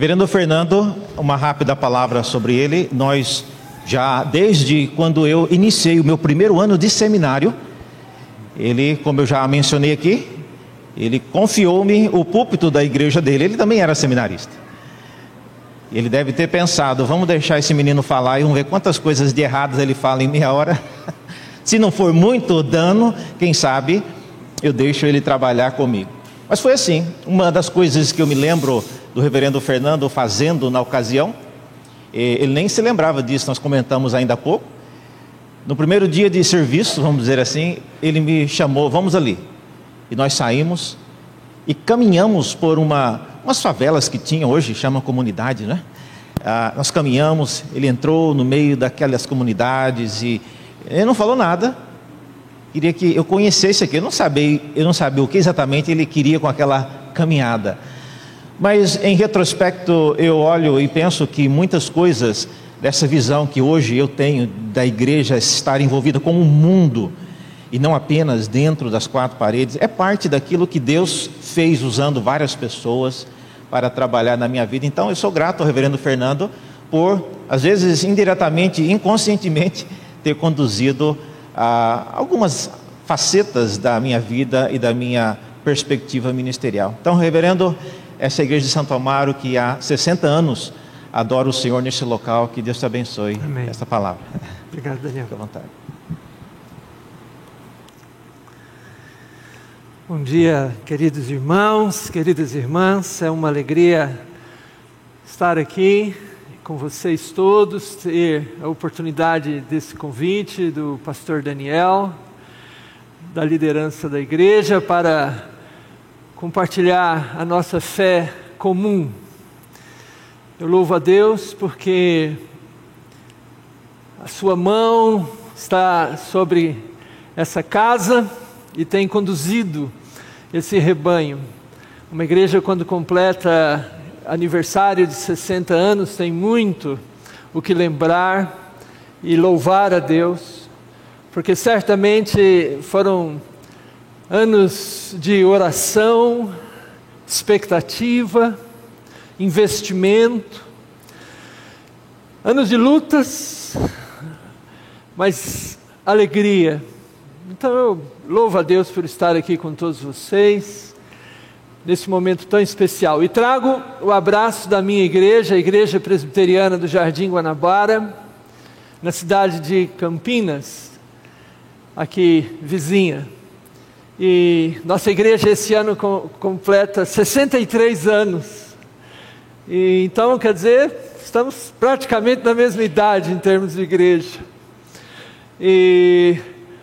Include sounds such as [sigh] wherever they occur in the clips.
Reverendo Fernando, uma rápida palavra sobre ele. Nós já desde quando eu iniciei o meu primeiro ano de seminário, ele, como eu já mencionei aqui, ele confiou-me o púlpito da igreja dele. Ele também era seminarista. Ele deve ter pensado: vamos deixar esse menino falar e vamos ver quantas coisas de erradas ele fala em meia hora. [laughs] Se não for muito dano, quem sabe eu deixo ele trabalhar comigo. Mas foi assim. Uma das coisas que eu me lembro do reverendo Fernando fazendo na ocasião, ele nem se lembrava disso, nós comentamos ainda há pouco. No primeiro dia de serviço, vamos dizer assim, ele me chamou, vamos ali. E nós saímos e caminhamos por uma, umas favelas que tinha hoje, chama comunidade, né? Ah, nós caminhamos, ele entrou no meio daquelas comunidades e ele não falou nada. Queria que eu conhecesse aqui. Eu não sabia, eu não sabia o que exatamente ele queria com aquela caminhada. Mas em retrospecto, eu olho e penso que muitas coisas dessa visão que hoje eu tenho da igreja estar envolvida com o mundo e não apenas dentro das quatro paredes, é parte daquilo que Deus fez usando várias pessoas para trabalhar na minha vida. Então eu sou grato ao reverendo Fernando por, às vezes indiretamente, inconscientemente, ter conduzido a algumas facetas da minha vida e da minha perspectiva ministerial. Então, reverendo, essa igreja de Santo Amaro que há 60 anos adora o Senhor nesse local. Que Deus te abençoe. Amém. Essa palavra. Obrigado, Daniel. Fique à vontade. Bom dia, queridos irmãos, queridas irmãs. É uma alegria estar aqui com vocês todos, ter a oportunidade desse convite do pastor Daniel, da liderança da igreja, para compartilhar a nossa fé comum. Eu louvo a Deus porque a sua mão está sobre essa casa e tem conduzido esse rebanho. Uma igreja, quando completa aniversário de 60 anos, tem muito o que lembrar e louvar a Deus, porque certamente foram anos de oração, expectativa, investimento, anos de lutas, mas alegria. Então eu louvo a Deus por estar aqui com todos vocês, nesse momento tão especial. E trago o abraço da minha igreja, a Igreja Presbiteriana do Jardim Guanabara, na cidade de Campinas, aqui vizinha. E nossa igreja esse ano com, completa 63 anos. E, então, quer dizer, estamos praticamente na mesma idade em termos de igreja. E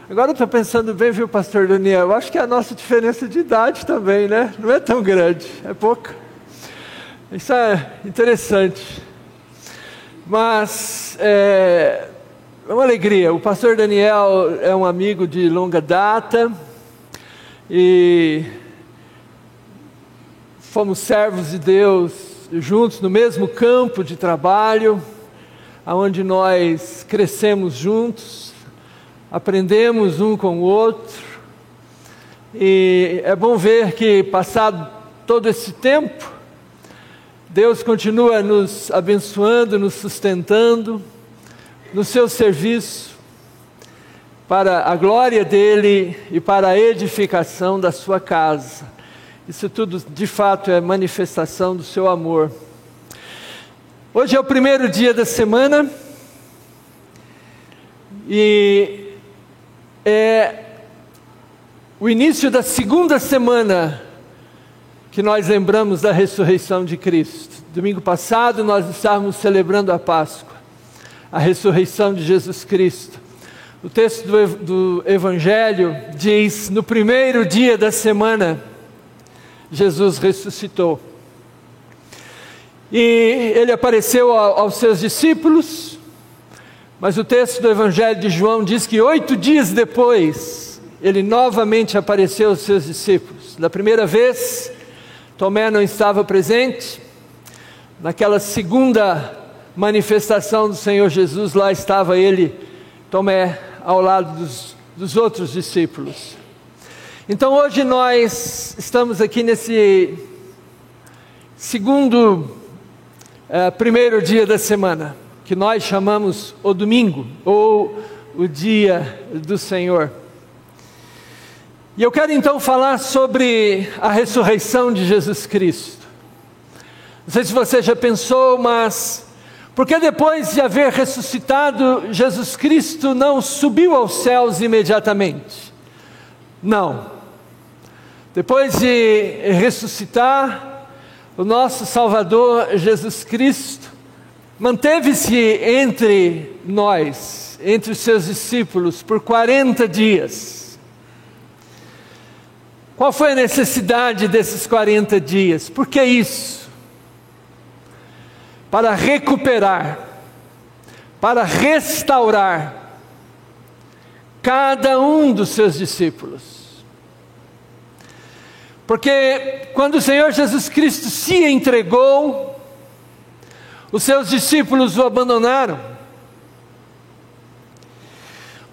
agora eu estou pensando bem, viu, pastor Daniel? Eu acho que é a nossa diferença de idade também, né? Não é tão grande, é pouca. Isso é interessante. Mas é, é uma alegria. O pastor Daniel é um amigo de longa data e fomos servos de Deus juntos no mesmo campo de trabalho, aonde nós crescemos juntos, aprendemos um com o outro. E é bom ver que passado todo esse tempo, Deus continua nos abençoando, nos sustentando no seu serviço para a glória dele e para a edificação da sua casa. Isso tudo de fato é manifestação do seu amor. Hoje é o primeiro dia da semana e é o início da segunda semana que nós lembramos da ressurreição de Cristo. Domingo passado nós estávamos celebrando a Páscoa, a ressurreição de Jesus Cristo. O texto do, do Evangelho diz: no primeiro dia da semana, Jesus ressuscitou. E ele apareceu aos seus discípulos, mas o texto do Evangelho de João diz que oito dias depois, ele novamente apareceu aos seus discípulos. Da primeira vez, Tomé não estava presente, naquela segunda manifestação do Senhor Jesus, lá estava ele Tomé ao lado dos, dos outros discípulos. Então hoje nós estamos aqui nesse segundo é, primeiro dia da semana, que nós chamamos o domingo, ou o dia do Senhor. E eu quero então falar sobre a ressurreição de Jesus Cristo. Não sei se você já pensou, mas porque depois de haver ressuscitado, Jesus Cristo não subiu aos céus imediatamente? Não. Depois de ressuscitar, o nosso Salvador Jesus Cristo manteve-se entre nós, entre os seus discípulos, por 40 dias. Qual foi a necessidade desses 40 dias? Por que isso? Para recuperar, para restaurar cada um dos seus discípulos. Porque quando o Senhor Jesus Cristo se entregou, os seus discípulos o abandonaram.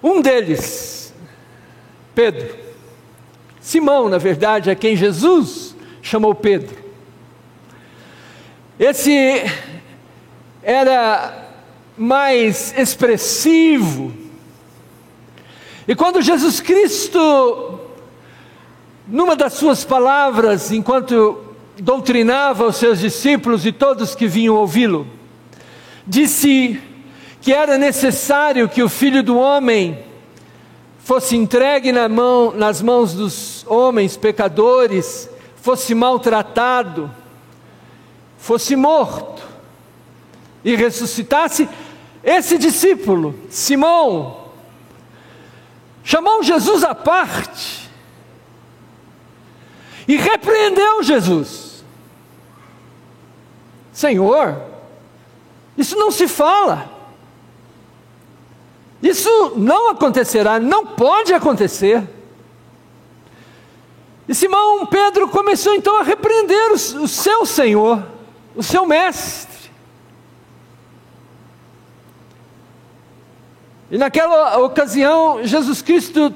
Um deles, Pedro, Simão, na verdade, é quem Jesus chamou Pedro. Esse era mais expressivo. E quando Jesus Cristo numa das suas palavras, enquanto doutrinava os seus discípulos e todos que vinham ouvi-lo, disse que era necessário que o filho do homem fosse entregue na mão, nas mãos dos homens pecadores, fosse maltratado, fosse morto e ressuscitasse. Esse discípulo, Simão, chamou Jesus à parte e repreendeu Jesus. Senhor, isso não se fala. Isso não acontecerá, não pode acontecer. E Simão Pedro começou então a repreender o, seu Senhor, o seu mestre. E naquela ocasião, Jesus Cristo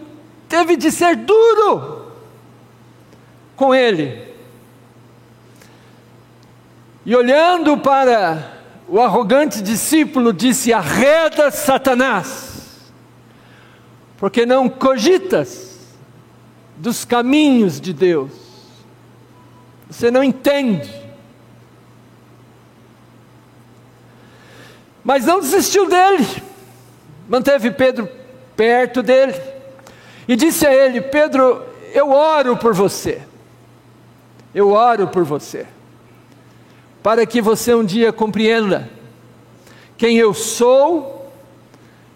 teve de ser duro com ele. E olhando para o arrogante discípulo, disse: Arreda Satanás, porque não cogitas dos caminhos de Deus, você não entende. Mas não desistiu dele, manteve Pedro perto dele e disse a ele: Pedro, eu oro por você. Eu oro por você, para que você um dia compreenda quem eu sou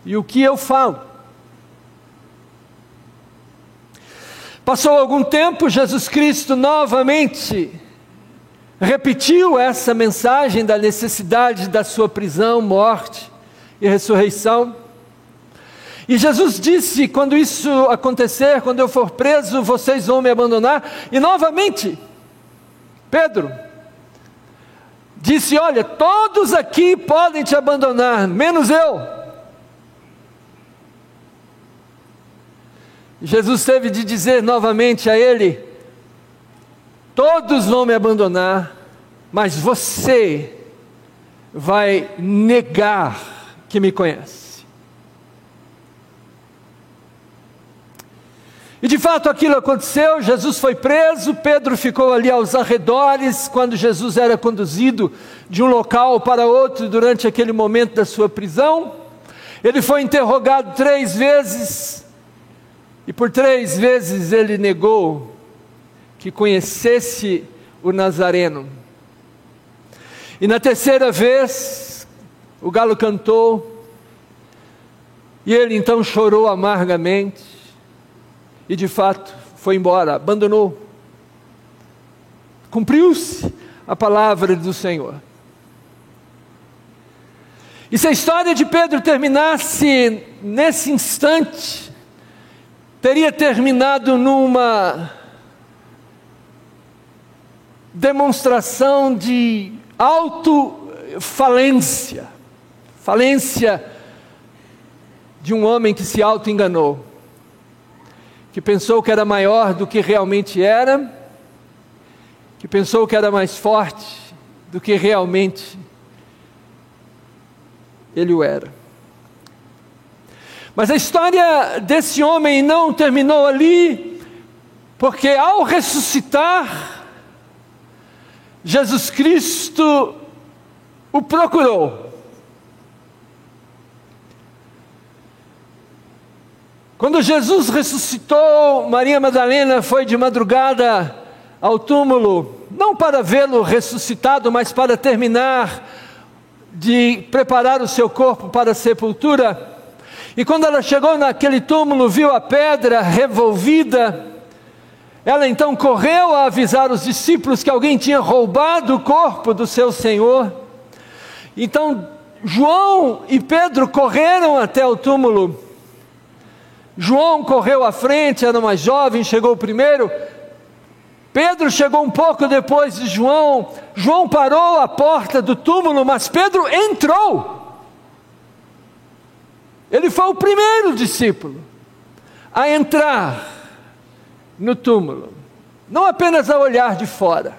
e o que eu falo. Passou algum tempo, Jesus Cristo novamente repetiu essa mensagem da necessidade da sua prisão, morte e ressurreição. E Jesus disse: quando isso acontecer, quando eu for preso, vocês vão me abandonar. E novamente, Pedro disse: Olha, todos aqui podem te abandonar, menos eu. Jesus teve de dizer novamente a ele: Todos vão me abandonar, mas você vai negar que me conhece. E de fato aquilo aconteceu, Jesus foi preso, Pedro ficou ali aos arredores quando Jesus era conduzido de um local para outro durante aquele momento da sua prisão. Ele foi interrogado três vezes, e por três vezes ele negou que conhecesse o Nazareno. E na terceira vez, o galo cantou, e ele então chorou amargamente e de fato foi embora, abandonou. Cumpriu-se a palavra do Senhor. E se a história de Pedro terminasse nesse instante, teria terminado numa demonstração de autofalência, falência de um homem que se auto-enganou que pensou que era maior do que realmente era, que pensou que era mais forte do que realmente ele o era. Mas a história desse homem não terminou ali, porque ao ressuscitar, Jesus Cristo o procurou. Quando Jesus ressuscitou, Maria Madalena foi de madrugada ao túmulo, não para vê-lo ressuscitado, mas para terminar de preparar o seu corpo para a sepultura. E quando ela chegou naquele túmulo, viu a pedra revolvida, ela então correu a avisar os discípulos que alguém tinha roubado o corpo do seu Senhor. Então João e Pedro correram até o túmulo. João correu à frente, era mais jovem, chegou primeiro. Pedro chegou um pouco depois de João. João parou à porta do túmulo, mas Pedro entrou. Ele foi o primeiro discípulo a entrar no túmulo, não apenas a olhar de fora.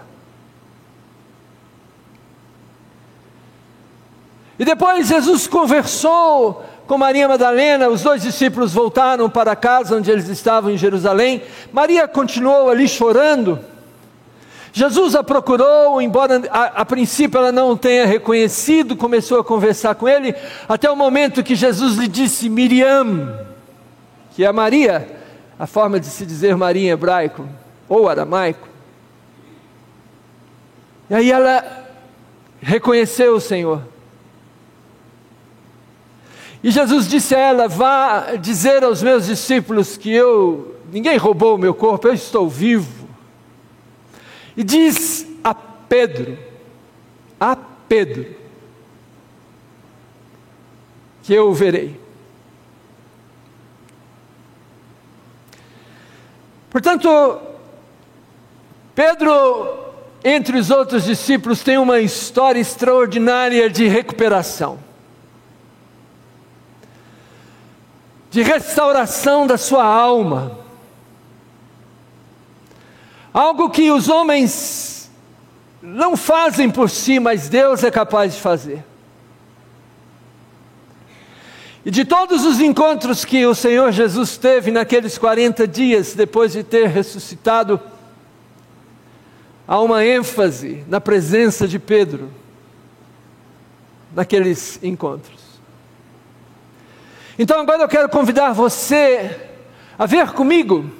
E depois Jesus conversou com Maria Madalena, os dois discípulos voltaram para casa onde eles estavam em Jerusalém. Maria continuou ali chorando. Jesus a procurou, embora a, a, princípio ela não o tenha reconhecido, começou a conversar com ele, até o momento que Jesus lhe disse Miriam, que é Maria, a forma de se dizer Maria em hebraico ou aramaico. E aí ela reconheceu o Senhor. E Jesus disse a ela: Vá dizer aos meus discípulos que eu, ninguém roubou o meu corpo, eu estou vivo. E diz a Pedro, a Pedro, que eu o verei. Portanto, Pedro, entre os outros discípulos, tem uma história extraordinária de recuperação, de restauração da sua alma algo que os homens não fazem por si, mas Deus é capaz de fazer. E de todos os encontros que o Senhor Jesus teve naqueles 40 dias depois de ter ressuscitado, há uma ênfase na presença de Pedro naqueles encontros. Então agora eu quero convidar você a ver comigo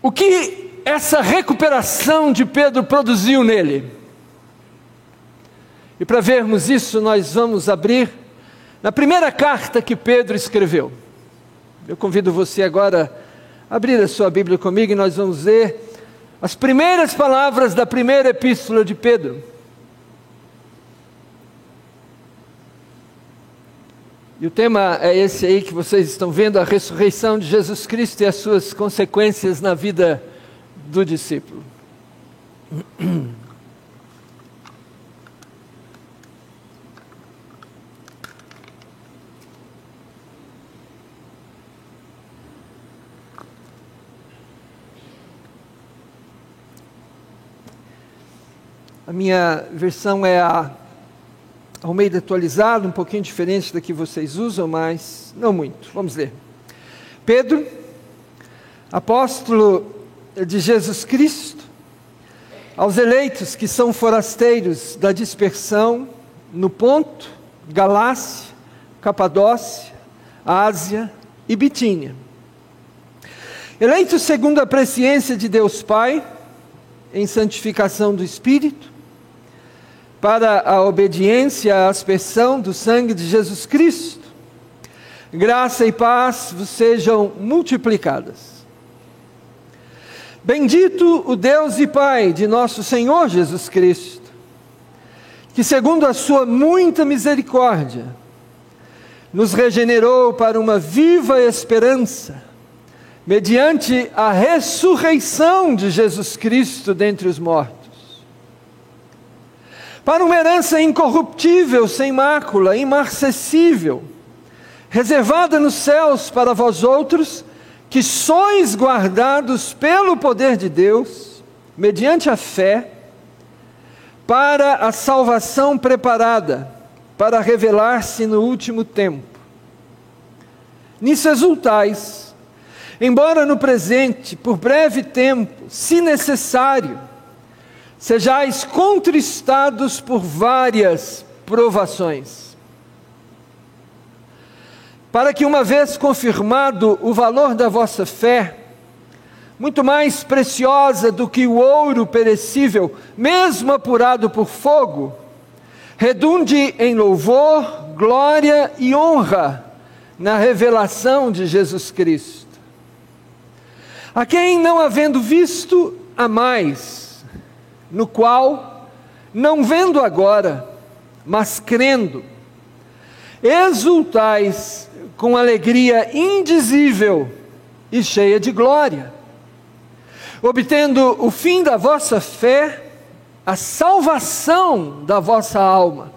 o que essa recuperação de Pedro produziu nele? E para vermos isso, nós vamos abrir na primeira carta que Pedro escreveu. Eu convido você agora a abrir a sua Bíblia comigo e nós vamos ver as primeiras palavras da primeira epístola de Pedro. E o tema é esse aí que vocês estão vendo, a ressurreição de Jesus Cristo e as suas consequências na vida do discípulo. A minha versão é a Almeida atualizado, um pouquinho diferente da que vocês usam, mas não muito. Vamos ler. Pedro, apóstolo de Jesus Cristo, aos eleitos que são forasteiros da dispersão no Ponto, Galácia, Capadócia, Ásia e Bitínia. Eleitos segundo a presciência de Deus Pai, em santificação do Espírito, para a obediência à aspersão do sangue de Jesus Cristo. Graça e paz vos sejam multiplicadas. Bendito o Deus e Pai de nosso Senhor Jesus Cristo, que, segundo a Sua muita misericórdia, nos regenerou para uma viva esperança, mediante a ressurreição de Jesus Cristo dentre os mortos para uma herança incorruptível, sem mácula, imarcessível, reservada nos céus para vós outros, que sois guardados pelo poder de Deus, mediante a fé, para a salvação preparada, para revelar-se no último tempo. Nisso exultais, embora no presente, por breve tempo, se necessário, sejais contristados por várias provações. Para que, uma vez confirmado o valor da vossa fé, muito mais preciosa do que o ouro perecível, mesmo apurado por fogo, redunde em louvor, glória e honra na revelação de Jesus Cristo. A quem, não havendo visto, a mais, no qual, não vendo agora, mas crendo, exultais com alegria indizível e cheia de glória obtendo o fim da vossa fé, a salvação da vossa alma.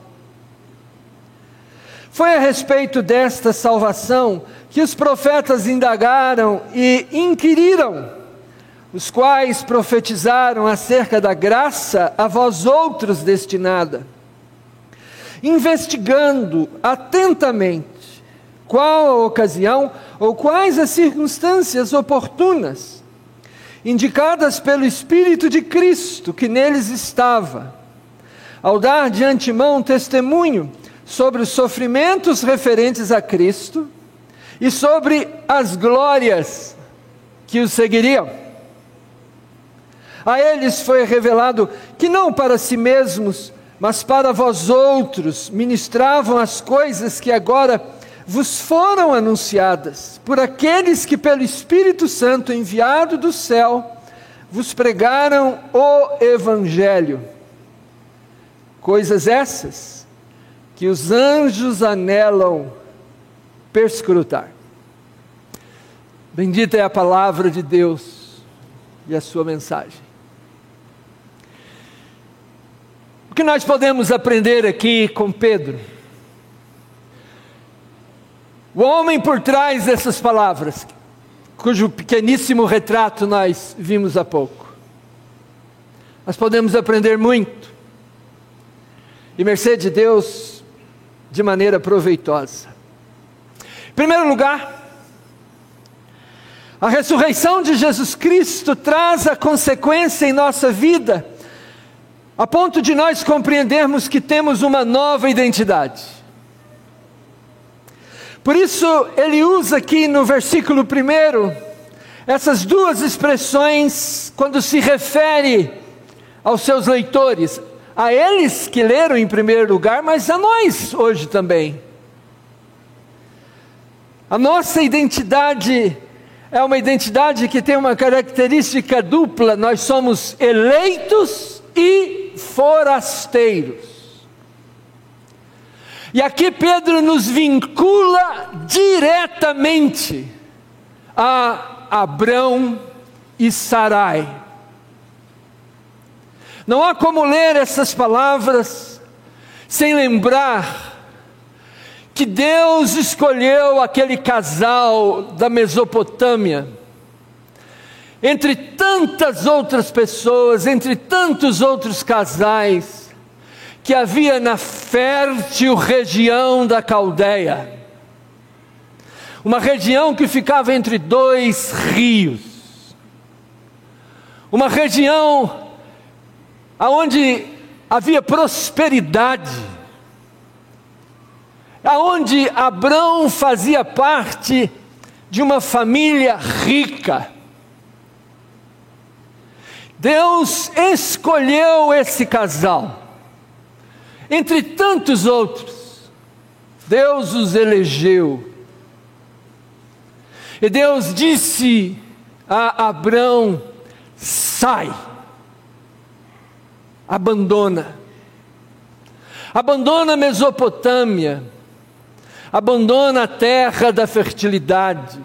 Foi a respeito desta salvação que os profetas indagaram e inquiriram, os quais profetizaram acerca da graça a vós outros destinada, investigando atentamente qual a ocasião ou quais as circunstâncias oportunas indicadas pelo Espírito de Cristo que neles estava, ao dar de antemão testemunho sobre os sofrimentos referentes a Cristo e sobre as glórias que os seguiriam. A eles foi revelado que não para si mesmos, mas para vós outros ministravam as coisas que agora vos foram anunciadas por aqueles que, pelo Espírito Santo enviado do céu, vos pregaram o Evangelho. Coisas essas que os anjos anelam perscrutar. Bendita é a palavra de Deus e a sua mensagem. O que nós podemos aprender aqui com Pedro? O homem por trás dessas palavras, cujo pequeníssimo retrato nós vimos há pouco. Nós podemos aprender muito, e mercê de Deus, de maneira proveitosa. Em primeiro lugar, a ressurreição de Jesus Cristo traz a consequência em nossa vida, a ponto de nós compreendermos que temos uma nova identidade. Por isso, ele usa aqui no versículo 1 essas duas expressões quando se refere aos seus leitores, a eles que leram em primeiro lugar, mas a nós hoje também. A nossa identidade é uma identidade que tem uma característica dupla: nós somos eleitos e forasteiros. E aqui Pedro nos vincula diretamente a Abrão e Sarai. Não há como ler essas palavras sem lembrar que Deus escolheu aquele casal da Mesopotâmia, entre tantas outras pessoas, entre tantos outros casais, que havia na fértil região da Caldeia, uma região que ficava entre dois rios, uma região aonde havia prosperidade, aonde Abrão fazia parte de uma família rica. Deus escolheu esse casal entre tantos outros, Deus os elegeu. E Deus disse a Abrão: sai, abandona, abandona a Mesopotâmia, abandona a terra da fertilidade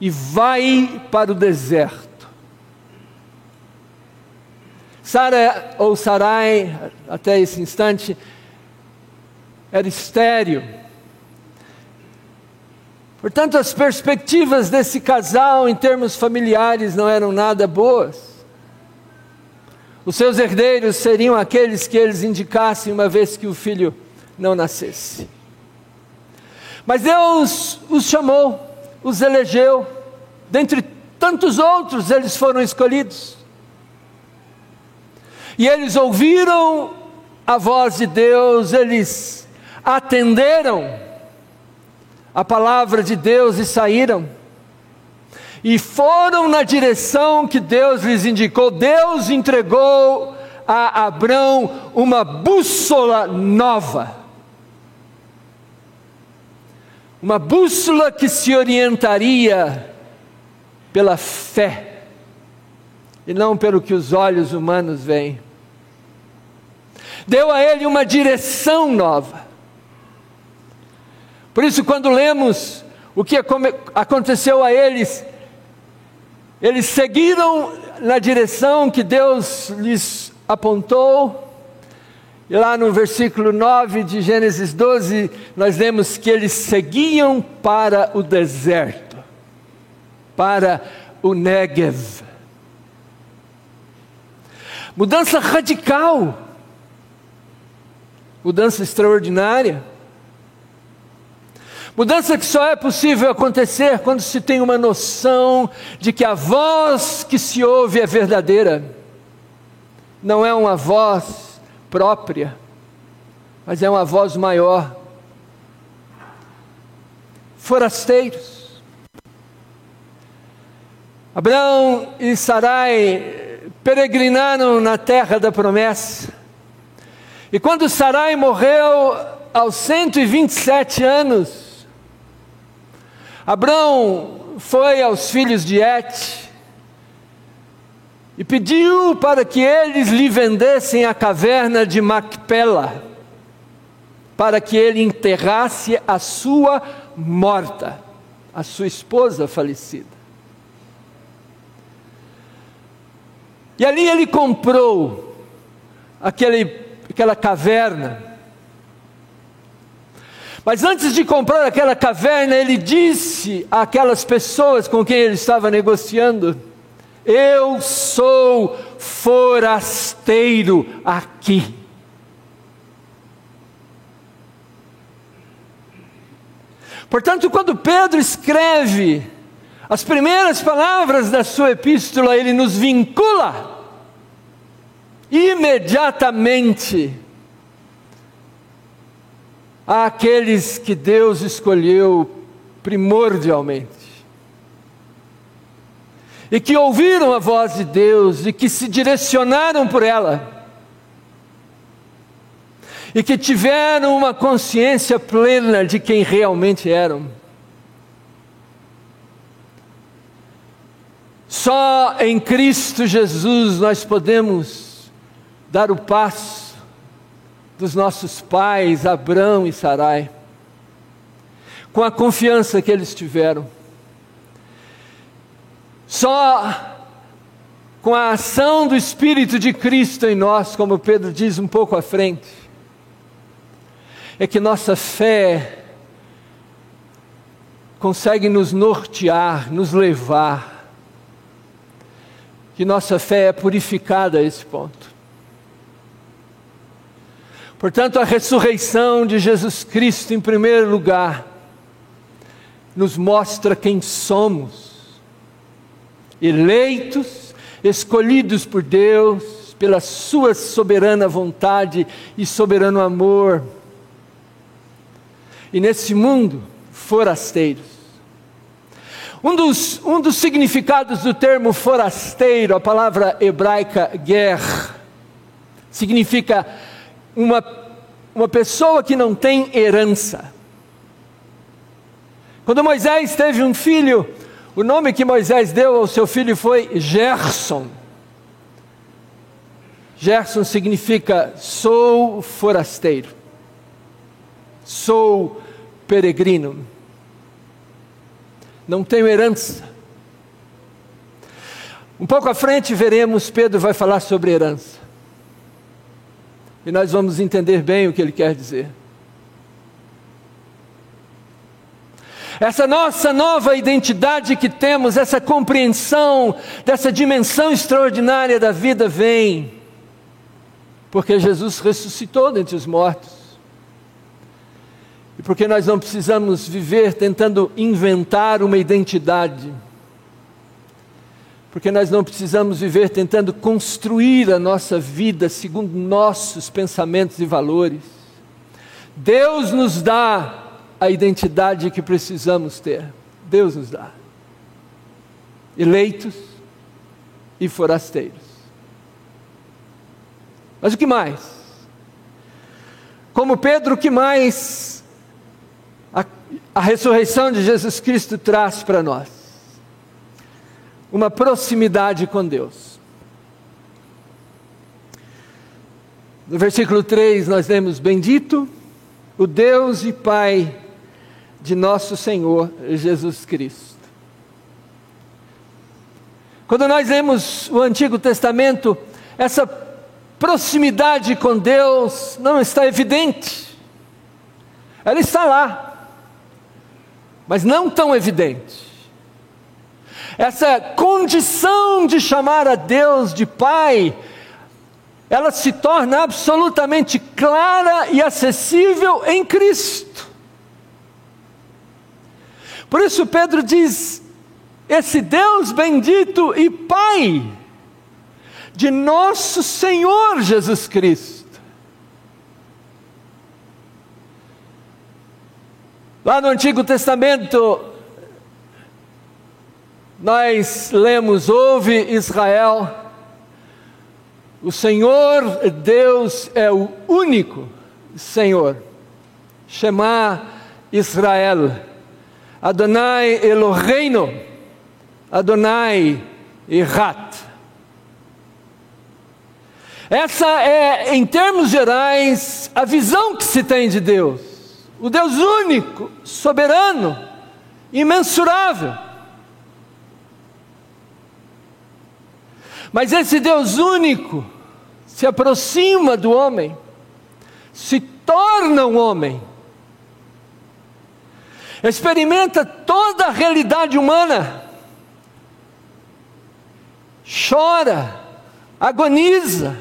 e vai para o deserto. Sara ou Sarai, até esse instante, era estéreo. Portanto, as perspectivas desse casal em termos familiares não eram nada boas. Os seus herdeiros seriam aqueles que eles indicassem uma vez que o filho não nascesse. Mas Deus os chamou, os elegeu, dentre tantos outros eles foram escolhidos. E eles ouviram a voz de Deus, eles atenderam a palavra de Deus e saíram. E foram na direção que Deus lhes indicou. Deus entregou a Abrão uma bússola nova. Uma bússola que se orientaria pela fé e não pelo que os olhos humanos veem deu a ele uma direção nova. Por isso, quando lemos o que aconteceu a eles, eles seguiram na direção que Deus lhes apontou. E lá no versículo 9 de Gênesis 12, nós lemos que eles seguiam para o deserto, para o Negev. Mudança radical mudança extraordinária. Mudança que só é possível acontecer quando se tem uma noção de que a voz que se ouve é verdadeira, não é uma voz própria, mas é uma voz maior. Forasteiros. Abraão e Sarai peregrinaram na terra da promessa e quando Sarai morreu aos 127 anos, Abraão foi aos filhos de Et e pediu para que eles lhe vendessem a caverna de Macpela, para que ele enterrasse a sua morta, a sua esposa falecida. E ali ele comprou aquele aquela caverna. Mas antes de comprar aquela caverna, ele disse àquelas pessoas com quem ele estava negociando: Eu sou forasteiro aqui. Portanto, quando Pedro escreve as primeiras palavras da sua epístola, ele nos vincula imediatamente àqueles que Deus escolheu primordialmente. E que ouviram a voz de Deus e que se direcionaram por ela. E que tiveram uma consciência plena de quem realmente eram. Só em Cristo Jesus nós podemos dar o passo dos nossos pais, Abraão e Sarai, com a confiança que eles tiveram. Só com a ação do Espírito de Cristo em nós, como Pedro diz um pouco à frente, é que nossa fé consegue nos nortear, nos levar, que nossa fé é purificada a esse ponto. Portanto, a ressurreição de Jesus Cristo, em primeiro lugar, nos mostra quem somos, eleitos, escolhidos por Deus, pela Sua soberana vontade e soberano amor. E nesse mundo, forasteiros. Um dos, um dos significados do termo forasteiro, a palavra hebraica ger, significa uma, uma pessoa que não tem herança. Quando Moisés teve um filho, o nome que Moisés deu ao seu filho foi Gerson. Gerson significa sou forasteiro, sou peregrino, não tenho herança. Um pouco à frente veremos, Pedro vai falar sobre herança e nós vamos entender bem o que ele quer dizer. Essa nossa nova identidade que temos, essa compreensão dessa dimensão extraordinária da vida vem porque Jesus ressuscitou dentre os mortos. E porque nós não precisamos viver tentando inventar uma identidade. Porque nós não precisamos viver tentando construir a nossa vida segundo nossos pensamentos e valores. Deus nos dá a identidade que precisamos ter. Deus nos dá. Eleitos e forasteiros. Mas o que mais? Como Pedro, o que mais a, a ressurreição de Jesus Cristo traz para nós? Uma proximidade com Deus. No versículo 3 nós lemos: Bendito o Deus e Pai de nosso Senhor Jesus Cristo. Quando nós lemos o Antigo Testamento, essa proximidade com Deus não está evidente. Ela está lá, mas não tão evidente. Essa condição de chamar a Deus de Pai, ela se torna absolutamente clara e acessível em Cristo. Por isso Pedro diz: esse Deus bendito e Pai de nosso Senhor Jesus Cristo. Lá no Antigo Testamento, nós lemos: Ouve Israel, o Senhor Deus é o único Senhor. Shema Israel. Adonai Eloheinu, Adonai Irat. Essa é, em termos gerais, a visão que se tem de Deus. O Deus único, soberano, imensurável. Mas esse Deus único se aproxima do homem, se torna um homem experimenta toda a realidade humana, chora, agoniza,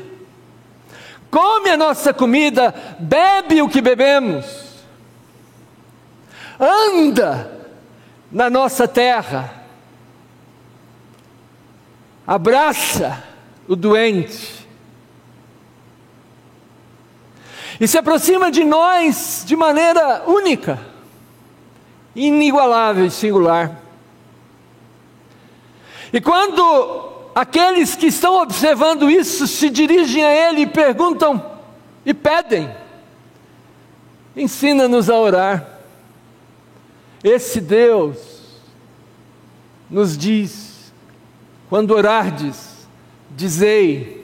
come a nossa comida, bebe o que bebemos, anda na nossa terra, abraça o doente, e se aproxima de nós de maneira única inigualável e singular. E quando aqueles que estão observando isso se dirigem a Ele e perguntam e pedem, ensina-nos a orar. Esse Deus nos diz, quando orardes, dizei,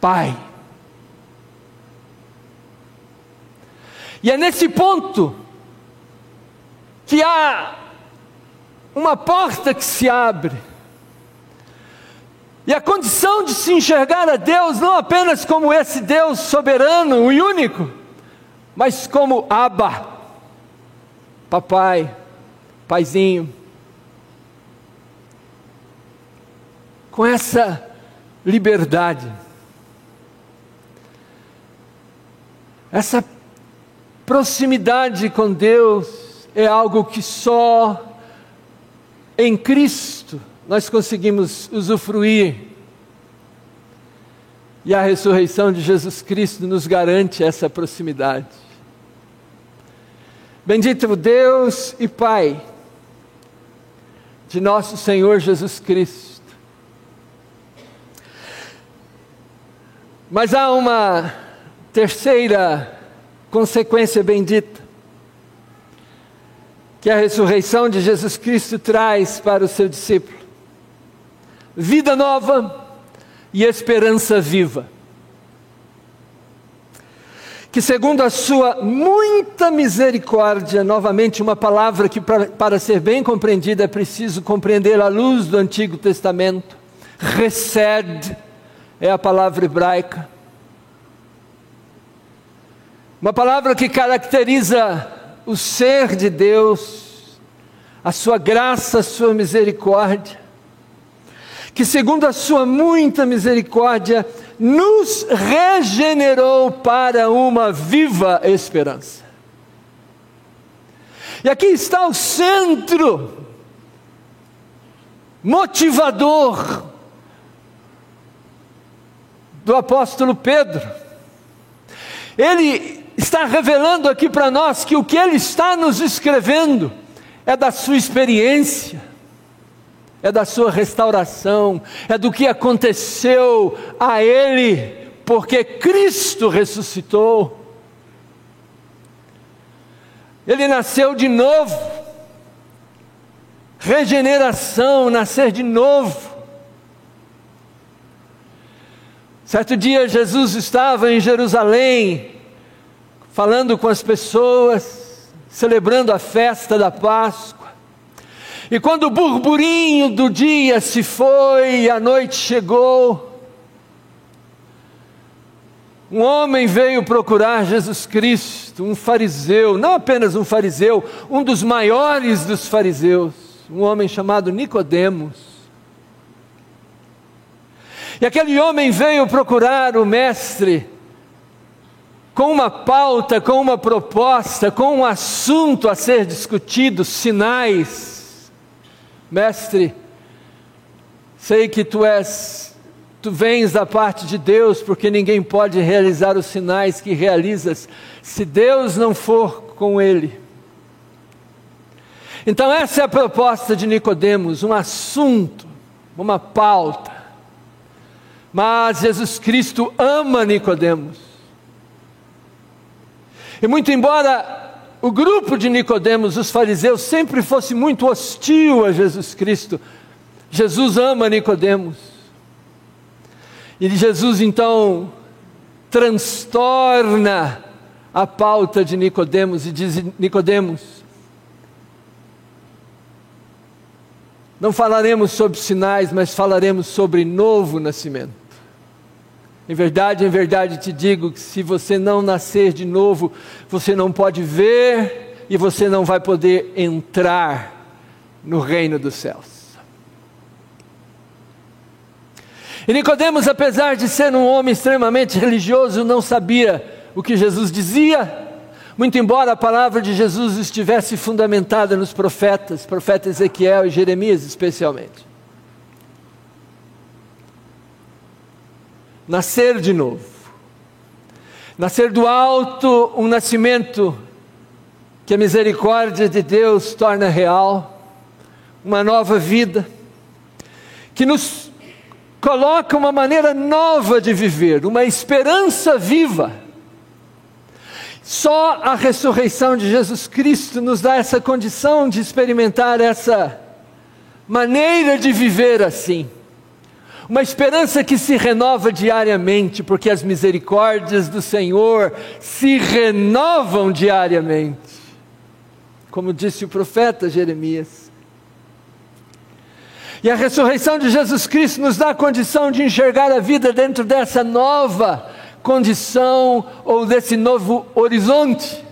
Pai. E é nesse ponto que há uma porta que se abre. E a condição de se enxergar a Deus não apenas como esse Deus soberano e único, mas como Abba, papai, paizinho. Com essa liberdade, essa proximidade com Deus, é algo que só em Cristo nós conseguimos usufruir. E a ressurreição de Jesus Cristo nos garante essa proximidade. Bendito Deus e Pai de nosso Senhor Jesus Cristo. Mas há uma terceira consequência bendita que a ressurreição de Jesus Cristo traz para o seu discípulo: vida nova e esperança viva. Que, segundo a sua muita misericórdia, novamente uma palavra que, para, para ser bem compreendida, é preciso compreender à luz do Antigo Testamento. Recede é a palavra hebraica. Uma palavra que caracteriza o ser de Deus, a sua graça, a sua misericórdia, que segundo a sua muita misericórdia nos regenerou para uma viva esperança. E aqui está o centro motivador do apóstolo Pedro. Ele está revelando aqui para nós que o que ele está nos escrevendo é da sua experiência, é da sua restauração, é do que aconteceu a ele, porque Cristo ressuscitou. Ele nasceu de novo, regeneração, nascer de novo. Certo dia Jesus estava em Jerusalém, falando com as pessoas, celebrando a festa da Páscoa. E quando o burburinho do dia se foi e a noite chegou, um homem veio procurar Jesus Cristo, um fariseu, não apenas um fariseu, um dos maiores dos fariseus, um homem chamado Nicodemos. E aquele homem veio procurar o mestre com uma pauta, com uma proposta, com um assunto a ser discutido, sinais. Mestre, sei que tu és, tu vens da parte de Deus, porque ninguém pode realizar os sinais que realizas se Deus não for com ele. Então essa é a proposta de Nicodemos, um assunto, uma pauta. Mas Jesus Cristo ama Nicodemos. E muito embora o grupo de Nicodemos, os fariseus, sempre fosse muito hostil a Jesus Cristo, Jesus ama Nicodemos. E Jesus então transtorna a pauta de Nicodemos e diz: Nicodemos, não falaremos sobre sinais, mas falaremos sobre novo nascimento. Em verdade, em verdade te digo que se você não nascer de novo, você não pode ver e você não vai poder entrar no reino dos céus. E Nicodemos, apesar de ser um homem extremamente religioso, não sabia o que Jesus dizia, muito embora a palavra de Jesus estivesse fundamentada nos profetas, profeta Ezequiel e Jeremias especialmente. Nascer de novo. Nascer do alto, um nascimento que a misericórdia de Deus torna real, uma nova vida, que nos coloca uma maneira nova de viver, uma esperança viva. Só a ressurreição de Jesus Cristo nos dá essa condição de experimentar essa maneira de viver assim. Uma esperança que se renova diariamente, porque as misericórdias do Senhor se renovam diariamente. Como disse o profeta Jeremias. E a ressurreição de Jesus Cristo nos dá a condição de enxergar a vida dentro dessa nova condição ou desse novo horizonte.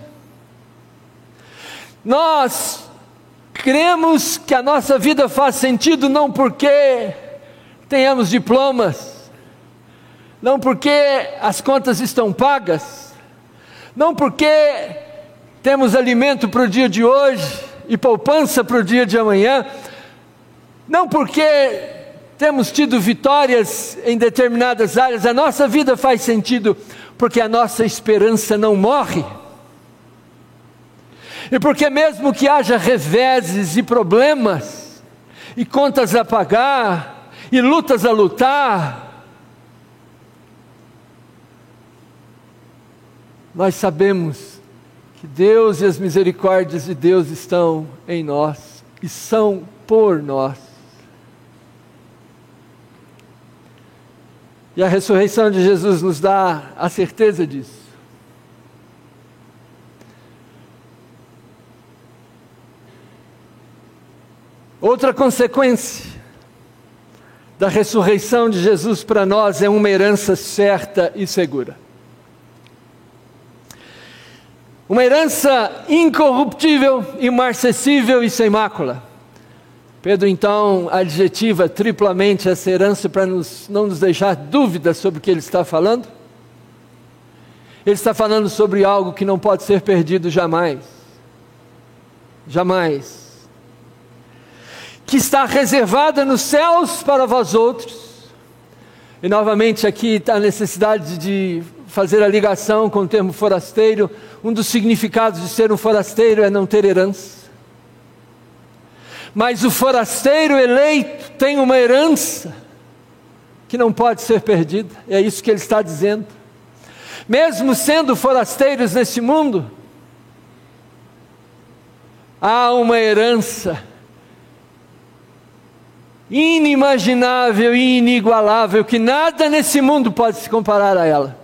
Nós cremos que a nossa vida faz sentido não porque tenhamos diplomas, não porque as contas estão pagas, não porque temos alimento para o dia de hoje e poupança para o dia de amanhã, não porque temos tido vitórias em determinadas áreas, a nossa vida faz sentido porque a nossa esperança não morre. E porque, mesmo que haja reveses e problemas, e contas a pagar, e lutas a lutar, nós sabemos que Deus e as misericórdias de Deus estão em nós e são por nós. E a ressurreição de Jesus nos dá a certeza disso. Outra consequência da ressurreição de Jesus para nós é uma herança certa e segura. Uma herança incorruptível, imarcessível e sem mácula. Pedro então adjetiva triplamente essa herança para nos, não nos deixar dúvidas sobre o que ele está falando. Ele está falando sobre algo que não pode ser perdido jamais. Jamais. Que está reservada nos céus para vós outros. E novamente aqui está a necessidade de fazer a ligação com o termo forasteiro. Um dos significados de ser um forasteiro é não ter herança. Mas o forasteiro eleito tem uma herança que não pode ser perdida, é isso que ele está dizendo. Mesmo sendo forasteiros nesse mundo, há uma herança inimaginável e inigualável que nada nesse mundo pode se comparar a ela.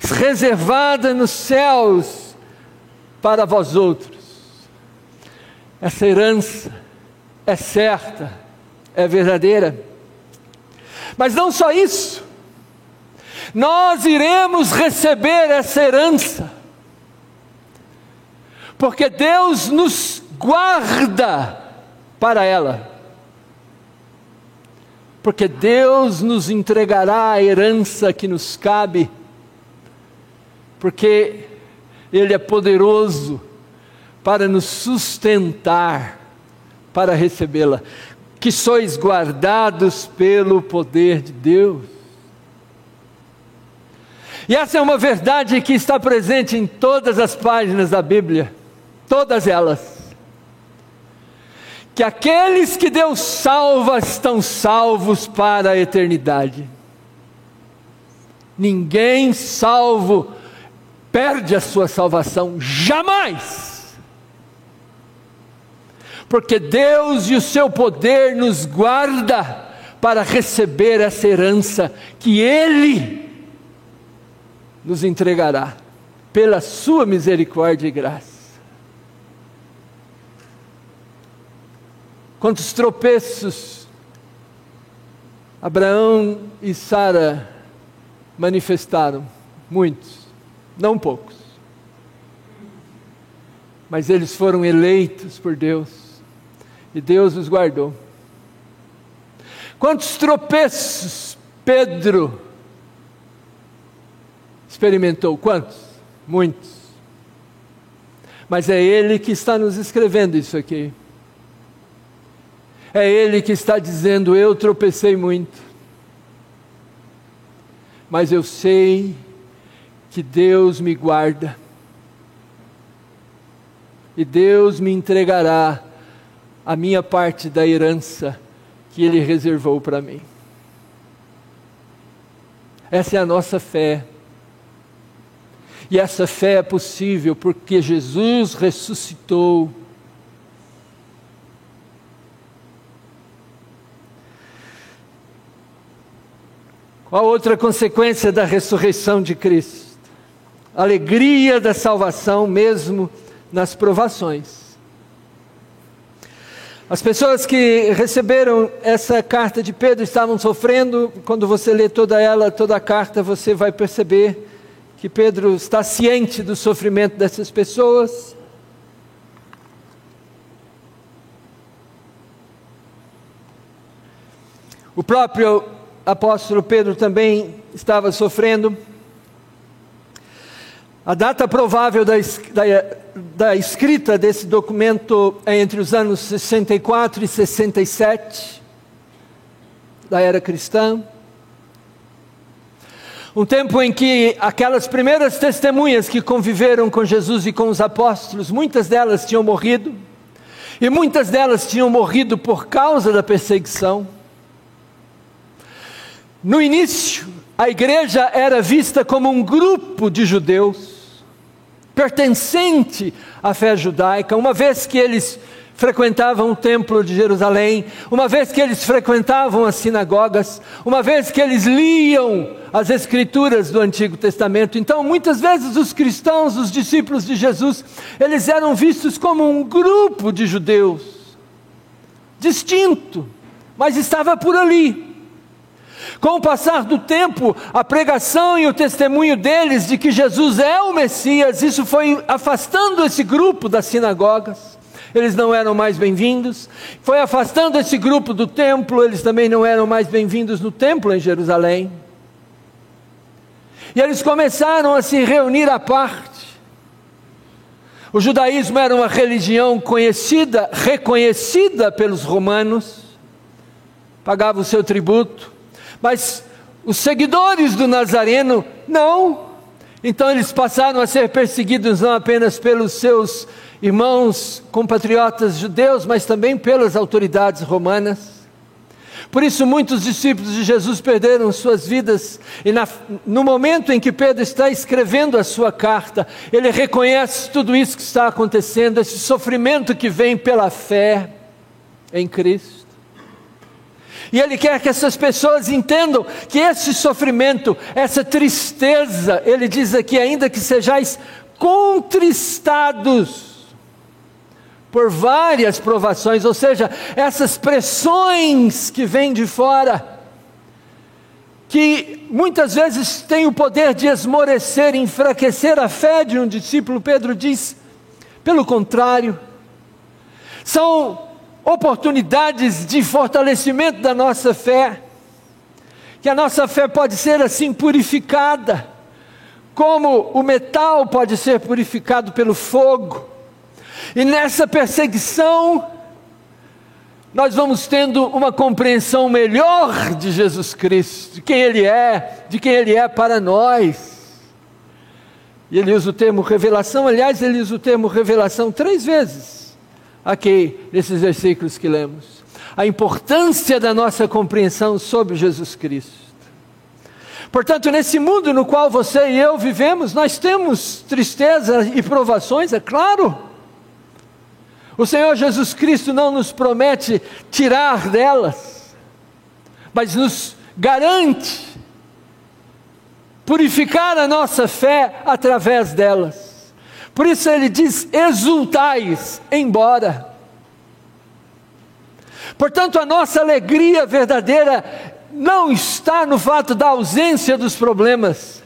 Reservada nos céus para vós outros. Essa herança é certa, é verdadeira. Mas não só isso, nós iremos receber essa herança, porque Deus nos guarda para ela. Porque Deus nos entregará a herança que nos cabe, porque Ele é poderoso para nos sustentar, para recebê-la. Que sois guardados pelo poder de Deus. E essa é uma verdade que está presente em todas as páginas da Bíblia, todas elas. Que aqueles que Deus salva estão salvos para a eternidade. Ninguém salvo perde a sua salvação, jamais porque Deus e o seu poder nos guarda para receber essa herança que Ele nos entregará pela sua misericórdia e graça. Quantos tropeços Abraão e Sara manifestaram? Muitos, não poucos. Mas eles foram eleitos por Deus e Deus os guardou. Quantos tropeços Pedro experimentou? Quantos? Muitos. Mas é Ele que está nos escrevendo isso aqui. É Ele que está dizendo: Eu tropecei muito, mas eu sei que Deus me guarda, e Deus me entregará a minha parte da herança que Ele reservou para mim. Essa é a nossa fé. E essa fé é possível porque Jesus ressuscitou. Qual outra consequência da ressurreição de Cristo? Alegria da salvação, mesmo nas provações. As pessoas que receberam essa carta de Pedro estavam sofrendo. Quando você lê toda ela, toda a carta, você vai perceber que Pedro está ciente do sofrimento dessas pessoas. O próprio apóstolo Pedro também estava sofrendo. A data provável da, da, da, escrita desse documento é entre os anos 64 e 67 da era cristã. Um tempo em que aquelas primeiras testemunhas que conviveram com Jesus e com os apóstolos, muitas delas tinham morrido, e muitas delas tinham morrido por causa da perseguição. No início, a igreja era vista como um grupo de judeus pertencente à fé judaica, uma vez que eles frequentavam o templo de Jerusalém, uma vez que eles frequentavam as sinagogas, uma vez que eles liam as escrituras do Antigo Testamento. Então, muitas vezes os cristãos, os discípulos de Jesus, eles eram vistos como um grupo de judeus distinto, mas estava por ali. Com o passar do tempo, a pregação e o testemunho deles de que Jesus é o Messias, isso foi afastando esse grupo das sinagogas. eles não eram mais bem-vindos. Foi afastando esse grupo do templo, eles também não eram mais bem-vindos no templo em Jerusalém. E eles começaram a se reunir à parte. O judaísmo era uma religião conhecida, reconhecida pelos romanos, pagava o seu tributo, mas os seguidores do Nazareno não. Então eles passaram a ser perseguidos não apenas pelos seus irmãos compatriotas judeus, mas também pelas autoridades romanas. Por isso, muitos discípulos de Jesus perderam suas vidas, e na, no momento em que Pedro está escrevendo a sua carta, ele reconhece tudo isso que está acontecendo, esse sofrimento que vem pela fé em Cristo. E ele quer que essas pessoas entendam que esse sofrimento, essa tristeza, ele diz aqui, ainda que sejais contristados, por várias provações, ou seja, essas pressões que vêm de fora, que muitas vezes têm o poder de esmorecer, enfraquecer a fé de um discípulo, Pedro diz, pelo contrário, são oportunidades de fortalecimento da nossa fé, que a nossa fé pode ser assim purificada, como o metal pode ser purificado pelo fogo, e nessa perseguição, nós vamos tendo uma compreensão melhor de Jesus Cristo, de quem Ele é, de quem Ele é para nós. E ele usa o termo revelação, aliás, ele usa o termo revelação três vezes, aqui nesses versículos que lemos. A importância da nossa compreensão sobre Jesus Cristo. Portanto, nesse mundo no qual você e eu vivemos, nós temos tristeza e provações, é claro. O Senhor Jesus Cristo não nos promete tirar delas, mas nos garante purificar a nossa fé através delas. Por isso ele diz: exultais, embora. Portanto, a nossa alegria verdadeira não está no fato da ausência dos problemas,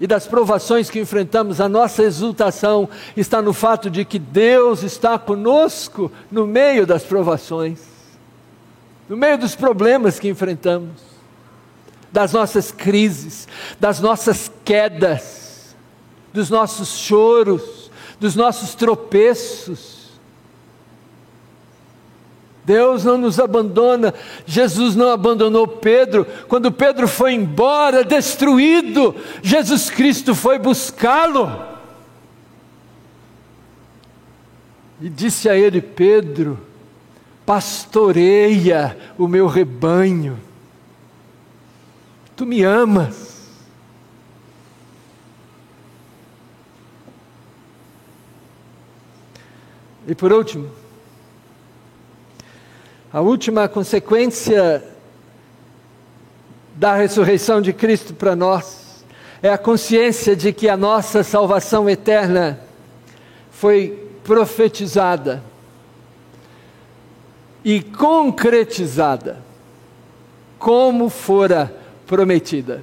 e das provações que enfrentamos, a nossa exultação está no fato de que Deus está conosco no meio das provações, no meio dos problemas que enfrentamos, das nossas crises, das nossas quedas, dos nossos choros, dos nossos tropeços. Deus não nos abandona, Jesus não abandonou Pedro. Quando Pedro foi embora, destruído, Jesus Cristo foi buscá-lo. E disse a ele: Pedro, pastoreia o meu rebanho. Tu me amas. E por último, a última consequência da ressurreição de Cristo para nós é a consciência de que a nossa salvação eterna foi profetizada e concretizada como fora prometida.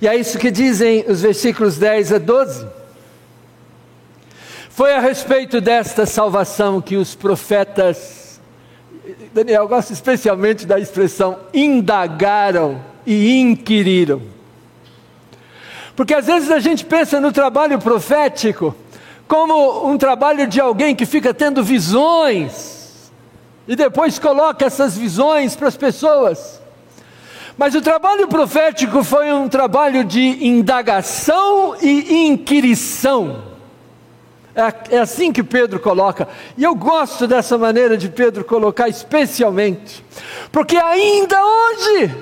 E é isso que dizem os versículos 10 a 12. Foi a respeito desta salvação que os profetas, Daniel, gosto especialmente da expressão indagaram e inquiriram. Porque às vezes a gente pensa no trabalho profético como um trabalho de alguém que fica tendo visões e depois coloca essas visões para as pessoas. Mas o trabalho profético foi um trabalho de indagação e inquirição. É, é assim que Pedro coloca, e eu gosto dessa maneira de Pedro colocar, especialmente, porque ainda hoje,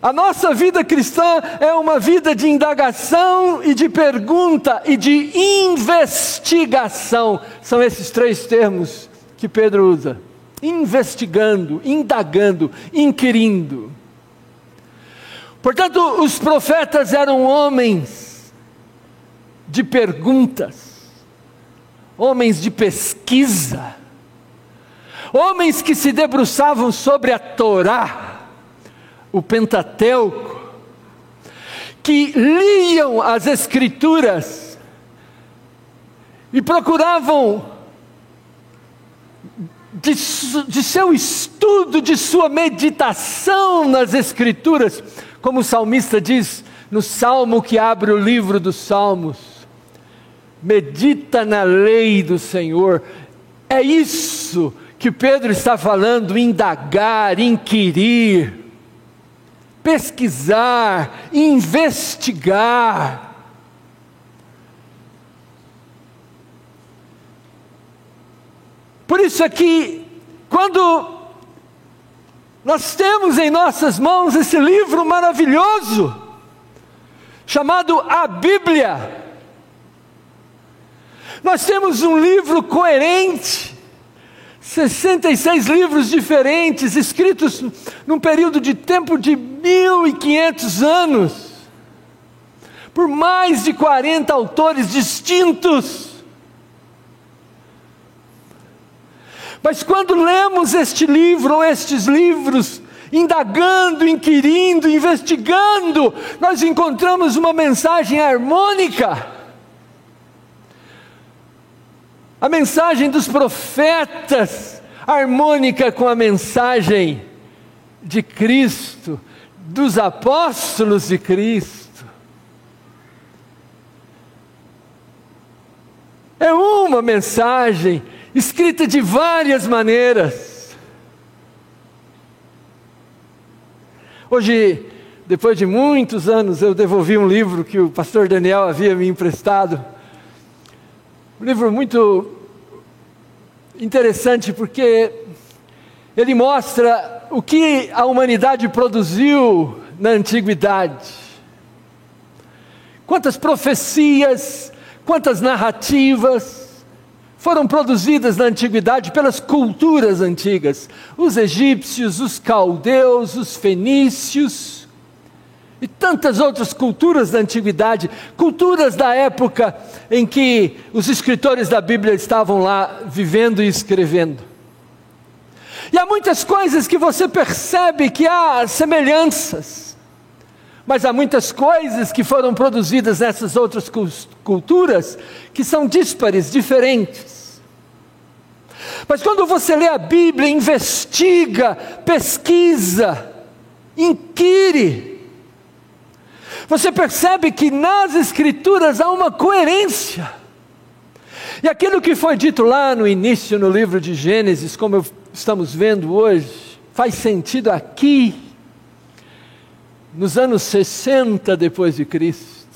a nossa vida cristã é uma vida de indagação e de pergunta e de investigação. São esses três termos que Pedro usa: investigando, indagando, inquirindo. Portanto, os profetas eram homens de perguntas, homens de pesquisa, homens que se debruçavam sobre a Torá, o Pentateuco, que liam as Escrituras e procuravam, de, de seu estudo, de sua meditação nas Escrituras, como o salmista diz no salmo que abre o livro dos Salmos, medita na lei do Senhor. É isso que Pedro está falando, indagar, inquirir, pesquisar, investigar. Por isso aqui, quando nós temos em nossas mãos esse livro maravilhoso, chamado a Bíblia, nós temos um livro coerente, 66 livros diferentes, escritos num período de tempo de 1500 anos, por mais de 40 autores distintos. Mas quando lemos este livro ou estes livros, indagando, inquirindo, investigando, nós encontramos uma mensagem harmônica a mensagem dos profetas, harmônica com a mensagem de Cristo, dos apóstolos de Cristo. É uma mensagem escrita de várias maneiras. Hoje, depois de muitos anos, eu devolvi um livro que o pastor Daniel havia me emprestado um livro muito interessante porque ele mostra o que a humanidade produziu na antiguidade. Quantas profecias, quantas narrativas foram produzidas na antiguidade pelas culturas antigas, os egípcios, os caldeus, os fenícios, e tantas outras culturas da antiguidade, culturas da época em que os escritores da Bíblia estavam lá vivendo e escrevendo. E há muitas coisas que você percebe que há semelhanças, mas há muitas coisas que foram produzidas nessas outras culturas que são díspares, diferentes. Mas quando você lê a Bíblia, investiga, pesquisa, inquire, você percebe que nas Escrituras há uma coerência. E aquilo que foi dito lá no início, no livro de Gênesis, como estamos vendo hoje, faz sentido aqui, nos anos 60 depois de Cristo.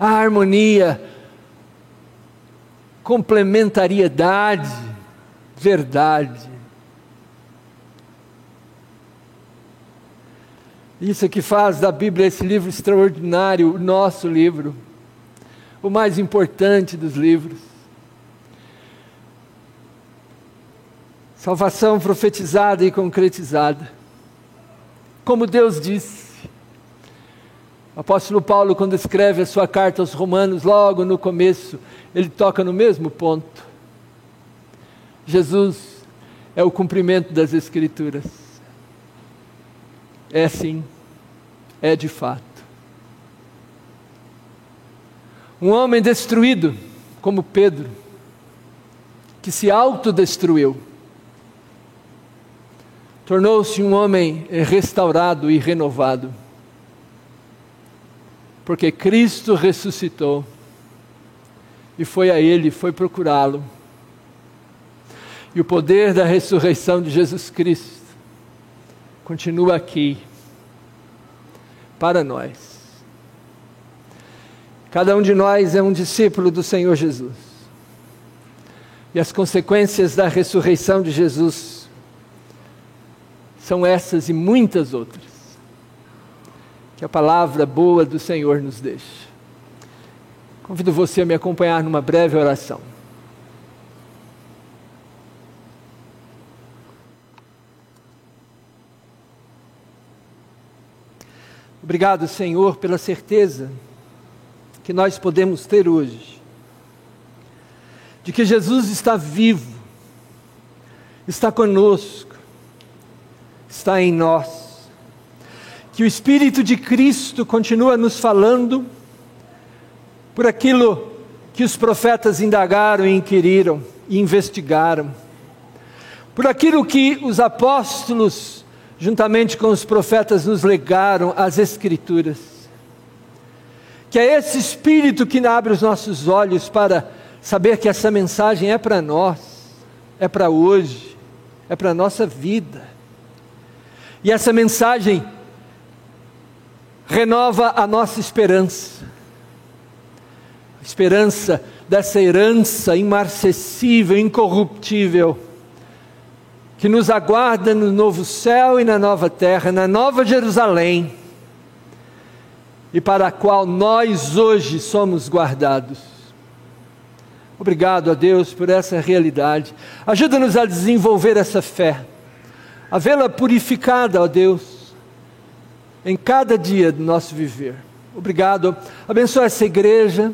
A harmonia, complementariedade, verdade. Isso é que faz da Bíblia esse livro extraordinário, o nosso livro, o mais importante dos livros. Salvação profetizada e concretizada. Como Deus disse. O apóstolo Paulo, quando escreve a sua carta aos Romanos, logo no começo, ele toca no mesmo ponto. Jesus é o cumprimento das Escrituras. É sim, é de fato. Um homem destruído, como Pedro, que se autodestruiu, tornou-se um homem restaurado e renovado, porque Cristo ressuscitou e foi a Ele, foi procurá-lo. E o poder da ressurreição de Jesus Cristo continua aqui para nós. Cada um de nós é um discípulo do Senhor Jesus. E as consequências da ressurreição de Jesus são essas e muitas outras que a palavra boa do Senhor nos deixa. Convido você a me acompanhar numa breve oração. Obrigado, Senhor, pela certeza que nós podemos ter hoje, de que Jesus está vivo, está conosco, está em nós, que o Espírito de Cristo continua nos falando por aquilo que os profetas indagaram e inquiriram e investigaram, por aquilo que os apóstolos, juntamente com os profetas, nos legaram as Escrituras. Que é esse Espírito que abre os nossos olhos para saber que essa mensagem é para nós, é para hoje, é para a nossa vida. E essa mensagem renova a nossa esperança. A esperança dessa herança imarcessível, incorruptível, que nos aguarda no novo céu e na nova terra, na nova Jerusalém, e para a qual nós hoje somos guardados. Obrigado a Deus por essa realidade. Ajuda-nos a desenvolver essa fé, a vê-la purificada, ó Deus, em cada dia do nosso viver. Obrigado. Abençoa essa igreja.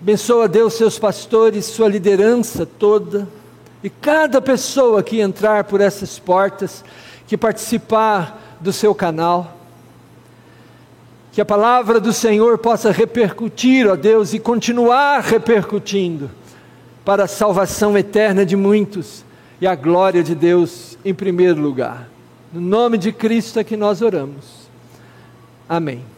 Abençoa Deus seus pastores, sua liderança toda. E cada pessoa que entrar por essas portas, que participar do seu canal, que a palavra do Senhor possa repercutir, ó Deus, e continuar repercutindo para a salvação eterna de muitos e a glória de Deus em primeiro lugar. No nome de Cristo é que nós oramos. Amém.